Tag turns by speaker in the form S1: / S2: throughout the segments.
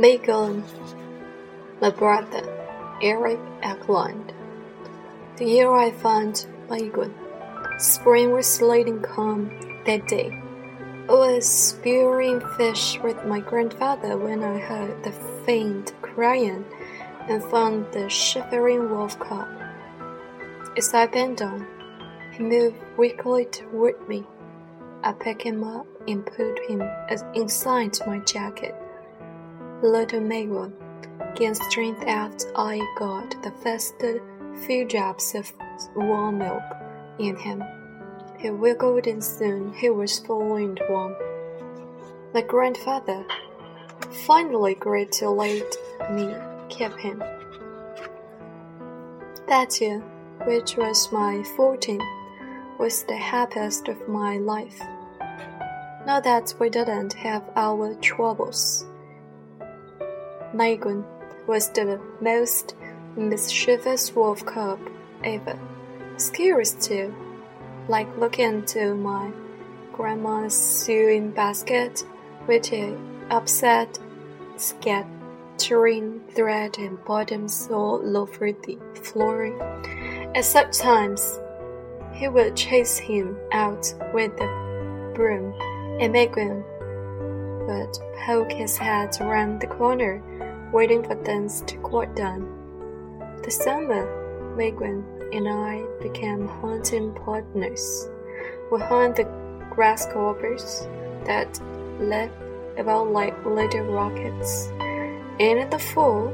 S1: Megan, my brother, Eric Eklund. The year I found Megan, spring was and calm that day. I was spearing fish with my grandfather when I heard the faint crying and found the shivering wolf cub. As I bent down, he moved weakly toward me. I picked him up and put him inside my jacket. Little Megan gained strength after I got the first few drops of warm milk in him. He wiggled and soon he was full and warm. My grandfather finally agreed to let me keep him. That year, which was my fourteenth, was the happiest of my life. Not that we didn't have our troubles. Megan was the most mischievous wolf cub ever. Scariest too, like looking into my grandma's sewing basket, with it upset, scattering thread and bottoms all over the flooring. At such times, he would chase him out with the broom, and Megan would poke his head around the corner waiting for things to quiet down. The summer, Megan and I became hunting partners. We hunt the grasshoppers that live about like little rockets. And in the fall,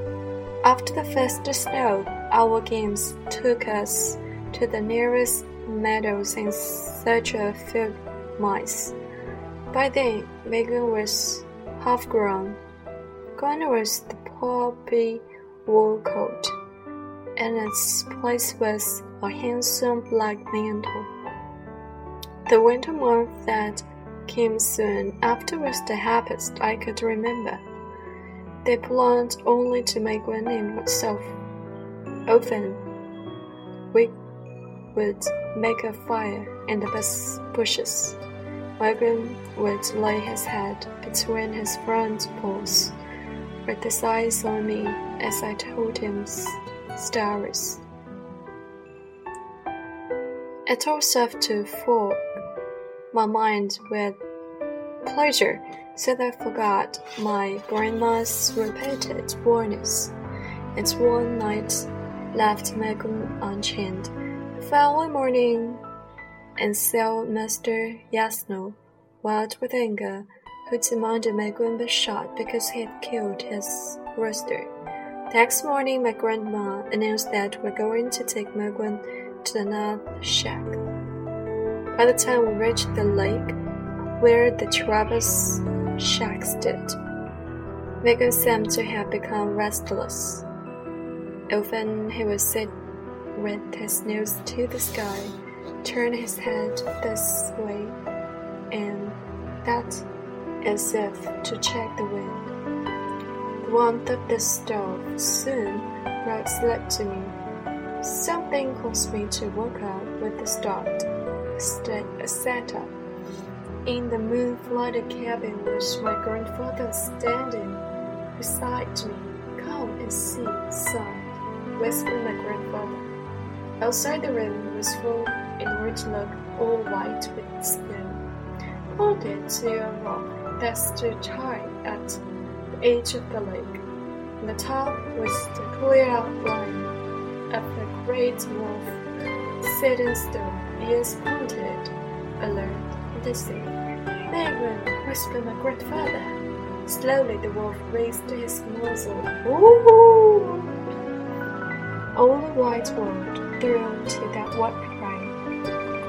S1: after the first snow, our games took us to the nearest meadows in search of field mice. By then, Megan was half grown. Was the poppy wool coat, and its place was a handsome black mantle. The winter month that came soon after was the happiest I could remember. They belonged only to my and myself. Often, we would make a fire in the bushes. Megan would lay his head between his front paws with his eyes on me as I told him stories. It all served to fill my mind with pleasure, so that I forgot my grandma's repeated warnings. And one night left Megan unchained. The following morning, and saw Master Yasno, wild with anger, who demanded Megan be shot because he had killed his rooster. Next morning, my grandma announced that we're going to take Megan to the north shack. By the time we reached the lake where the Travis shack stood, Megan seemed to have become restless. Often he would sit with his nose to the sky, turn his head this way and that as if to check the wind. The warmth of the stove soon brought sleep to me. Something caused me to wake up with a start. I sat up. In the moon-flooded cabin was my grandfather standing beside me. Come and see, son, whispered my grandfather. Outside the room was full in which looked all white with snow. Pointed to a rock that stood high at the edge of the lake. The top was the clear outline of the great wolf sitting still, ears pointed, alert and listening. Megan, whispered my grandfather. Slowly the wolf raised his muzzle. Ooh! All the white world thrilled to that white cry.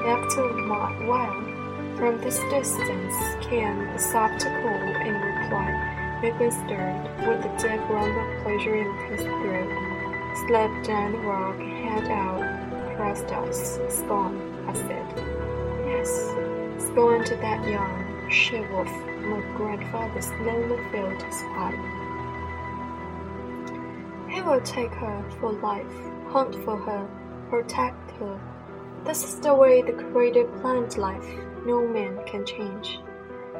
S1: After a while, from this distance came a soft call in reply. Megan stirred with a deep rumble of pleasure in his throat, slipped down the rock, head out, pressed us. Spawn, I said. Yes, spawn to that young she-wolf. My grandfather slowly filled his pipe. He will take her for life, hunt for her, protect her. This is the way the Creator planned life no man can change.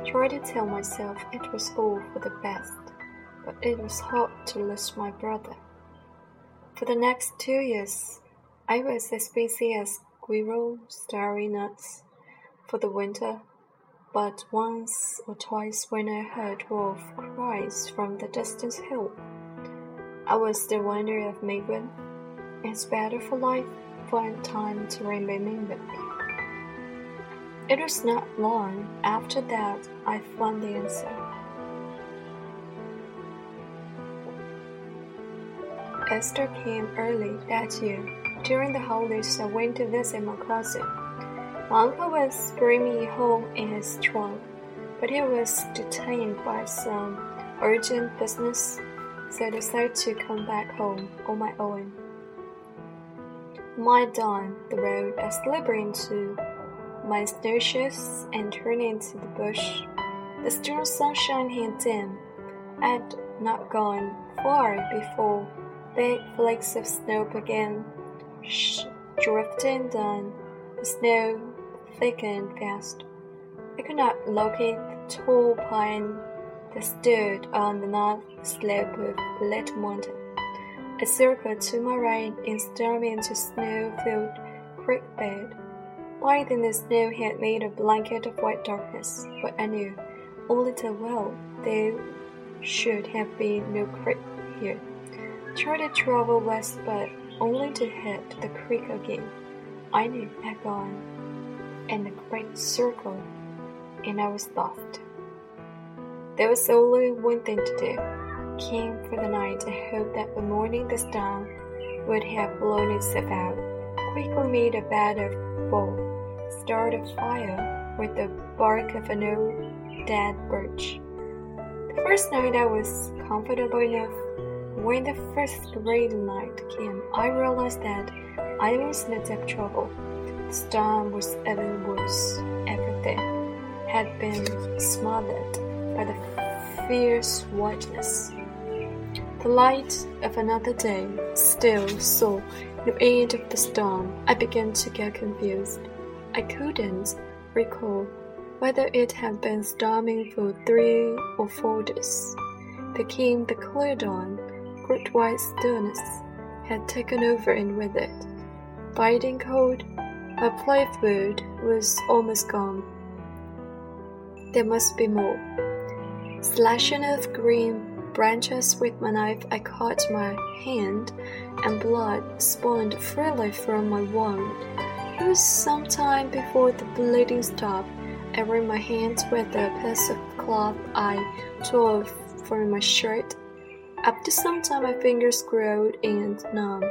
S1: Try to tell myself it was all for the best, but it was hard to lose my brother. For the next two years, I was as busy as squirrel starry nuts for the winter, but once or twice when I heard wolf cries from the distant hill, I was the wonder of Megan. It's better for life for time to me. It was not long after that I found the answer. Easter came early that year. During the holidays, I went to visit my cousin. My uncle was bringing me home in his trunk, but he was detained by some urgent business so I decided to come back home on my own. My dawn, the road, I slipped into my snowshoes and turn into the bush. The strong sunshine had dim. I'd not gone far before big flakes of snow began drifting down. The snow thickened fast. I could not locate the tall pine that stood on the north slope of Little Mountain. I circled to my right and stared into snow-filled creek bed. White in the snow had made a blanket of white darkness, but I knew only too well there should have been no creek here. Tried to travel west, but only to hit the creek again. I knew I'd gone in a great circle, and I was lost. There was only one thing to do. Came for the night and hoped that the morning the storm would have blown itself out. Quickly made a bed of bowl, started a fire with the bark of an old dead birch. The first night I was comfortable enough. When the first great night came, I realized that I was in deep trouble. The storm was even worse. Everything had been smothered by the fierce whiteness. The light of another day still saw no end of the storm. I began to get confused. I couldn't recall whether it had been storming for three or four days. Became the clear dawn, great white stillness had taken over and with it, biting cold, my playfood was almost gone. There must be more. Slashing of green branches with my knife, I cut my hand, and blood spawned freely from my wound. It was some time before the bleeding stopped. I ran my hands with a piece of cloth I tore from my shirt. After some time, my fingers grew and numb,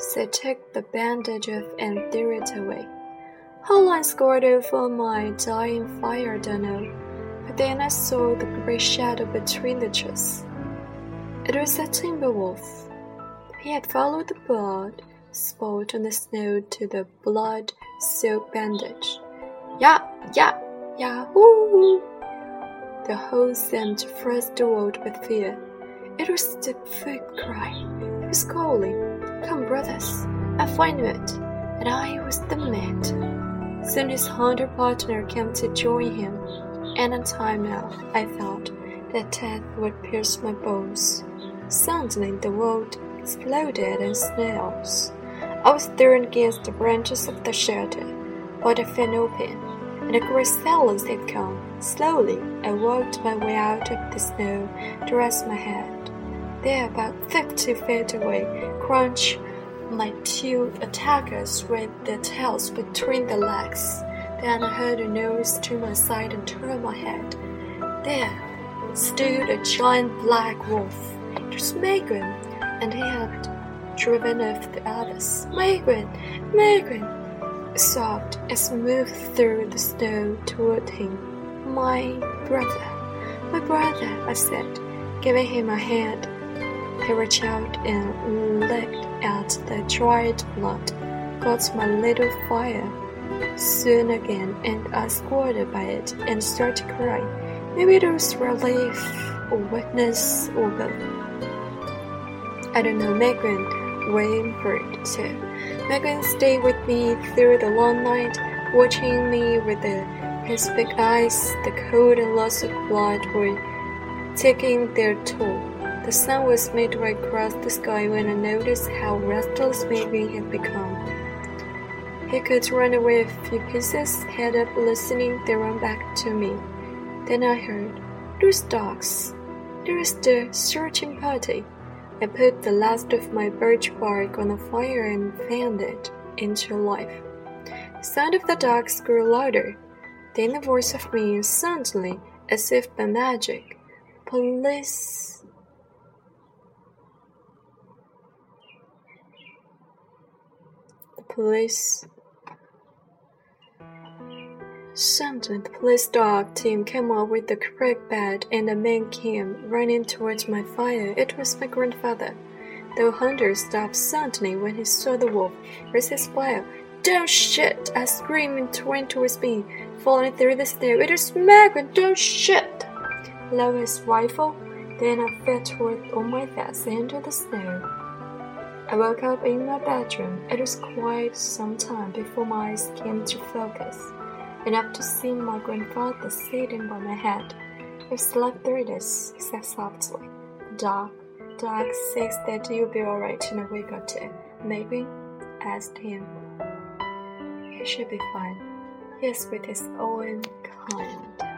S1: so I took the bandage off and threw it away. How long scored over my dying fire, don't know. But then I saw the grey shadow between the trees. It was a timber wolf. He had followed the blood spot on the snow to the blood soaked bandage. Yeah, yeah, yahoo! The whole seemed the world with fear. It was the foot cry. He was calling, Come, brothers, I find it, and I was the man. Soon his hunter partner came to join him. Any time now, I thought, that death would pierce my bones. Suddenly the world exploded in snails. I was thrown against the branches of the shelter, but I fell open, and a great silence had come. Slowly, I worked my way out of the snow to rest my head. There, about fifty feet away, crouched my two attackers with their tails between their legs. Then I heard a noise to my side and turned my head. There stood a giant black wolf. It was Megan, and he had driven off the others. Megan, I sobbed as moved through the snow toward him. My brother, my brother, I said, giving him a hand. He reached out and licked at the dried blood, got my little fire soon again, and I squatted by it and started to cry. Maybe it was relief or both. I don't know, Megan whimpered too. Megan stayed with me through the long night, watching me with the, his big eyes. The cold and loss of blood were taking their toll. The sun was midway across the sky when I noticed how restless Maybe had become. He could run away a few paces, head up listening, then run back to me. Then I heard, Those dogs! There is the searching party. I put the last of my birch bark on the fire and fanned it into life. The sound of the dogs grew louder. Then the voice of me suddenly, as if by magic, Police. The police. Suddenly, the police dog team came up with the creek bed, and a man came running towards my fire. It was my grandfather. The hunter stopped suddenly when he saw the wolf. Raised his fire. Don't shoot! I screamed and went towards me, falling through the snow. It is Margaret! Don't shoot! Lowered his rifle. Then I fell toward on my face into the snow. I woke up in my bedroom. It was quite some time before my eyes came to focus and after seeing my grandfather sitting by my head, I slept through this, he said softly. Doc, Doc says that you'll be alright in a week or two. Maybe? asked him. He should be fine. He is with his own kind.